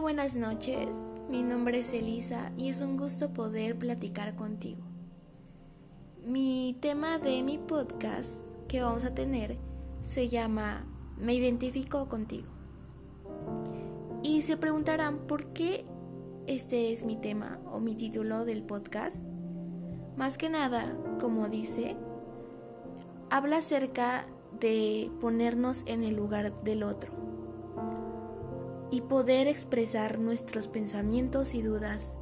buenas noches. Mi nombre es Elisa y es un gusto poder platicar contigo. Mi tema de mi podcast que vamos a tener se llama Me identifico contigo. Y se preguntarán por qué este es mi tema o mi título del podcast. Más que nada, como dice, habla acerca de ponernos en el lugar del otro y poder expresar nuestros pensamientos y dudas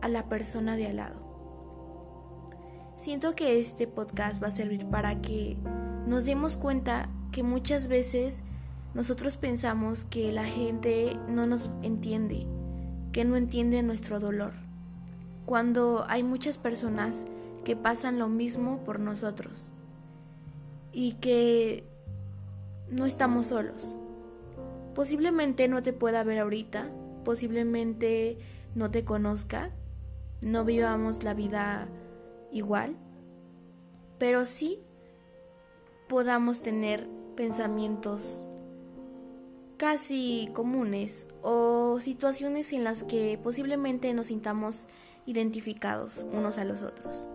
a la persona de al lado. Siento que este podcast va a servir para que nos demos cuenta que muchas veces nosotros pensamos que la gente no nos entiende, que no entiende nuestro dolor, cuando hay muchas personas que pasan lo mismo por nosotros y que no estamos solos. Posiblemente no te pueda ver ahorita, posiblemente no te conozca, no vivamos la vida igual, pero sí podamos tener pensamientos casi comunes o situaciones en las que posiblemente nos sintamos identificados unos a los otros.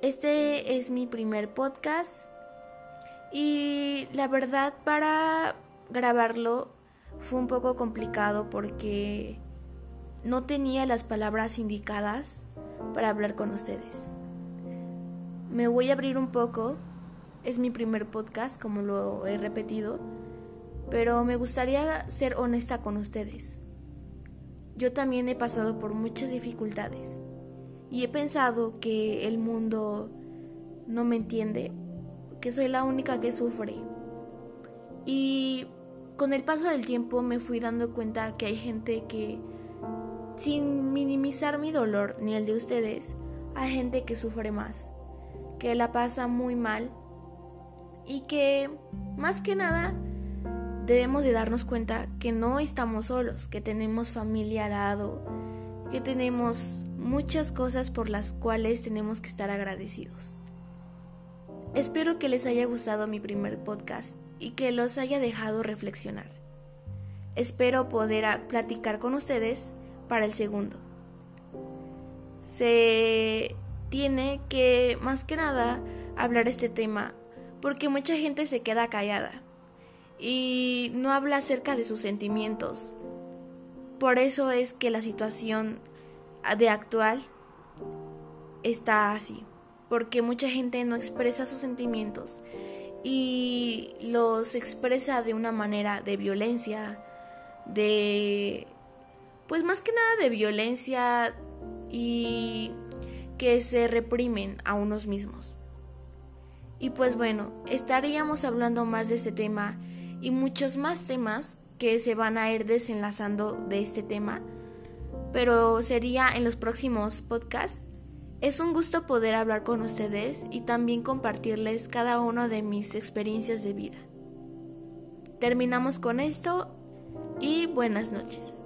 Este es mi primer podcast y la verdad para grabarlo fue un poco complicado porque no tenía las palabras indicadas para hablar con ustedes. Me voy a abrir un poco, es mi primer podcast como lo he repetido, pero me gustaría ser honesta con ustedes. Yo también he pasado por muchas dificultades y he pensado que el mundo no me entiende que soy la única que sufre. Y con el paso del tiempo me fui dando cuenta que hay gente que, sin minimizar mi dolor ni el de ustedes, hay gente que sufre más, que la pasa muy mal y que, más que nada, debemos de darnos cuenta que no estamos solos, que tenemos familia al lado, que tenemos muchas cosas por las cuales tenemos que estar agradecidos. Espero que les haya gustado mi primer podcast y que los haya dejado reflexionar. Espero poder platicar con ustedes para el segundo. Se tiene que, más que nada, hablar este tema porque mucha gente se queda callada y no habla acerca de sus sentimientos. Por eso es que la situación de actual está así porque mucha gente no expresa sus sentimientos y los expresa de una manera de violencia, de pues más que nada de violencia y que se reprimen a unos mismos. Y pues bueno, estaríamos hablando más de este tema y muchos más temas que se van a ir desenlazando de este tema, pero sería en los próximos podcasts es un gusto poder hablar con ustedes y también compartirles cada una de mis experiencias de vida. Terminamos con esto y buenas noches.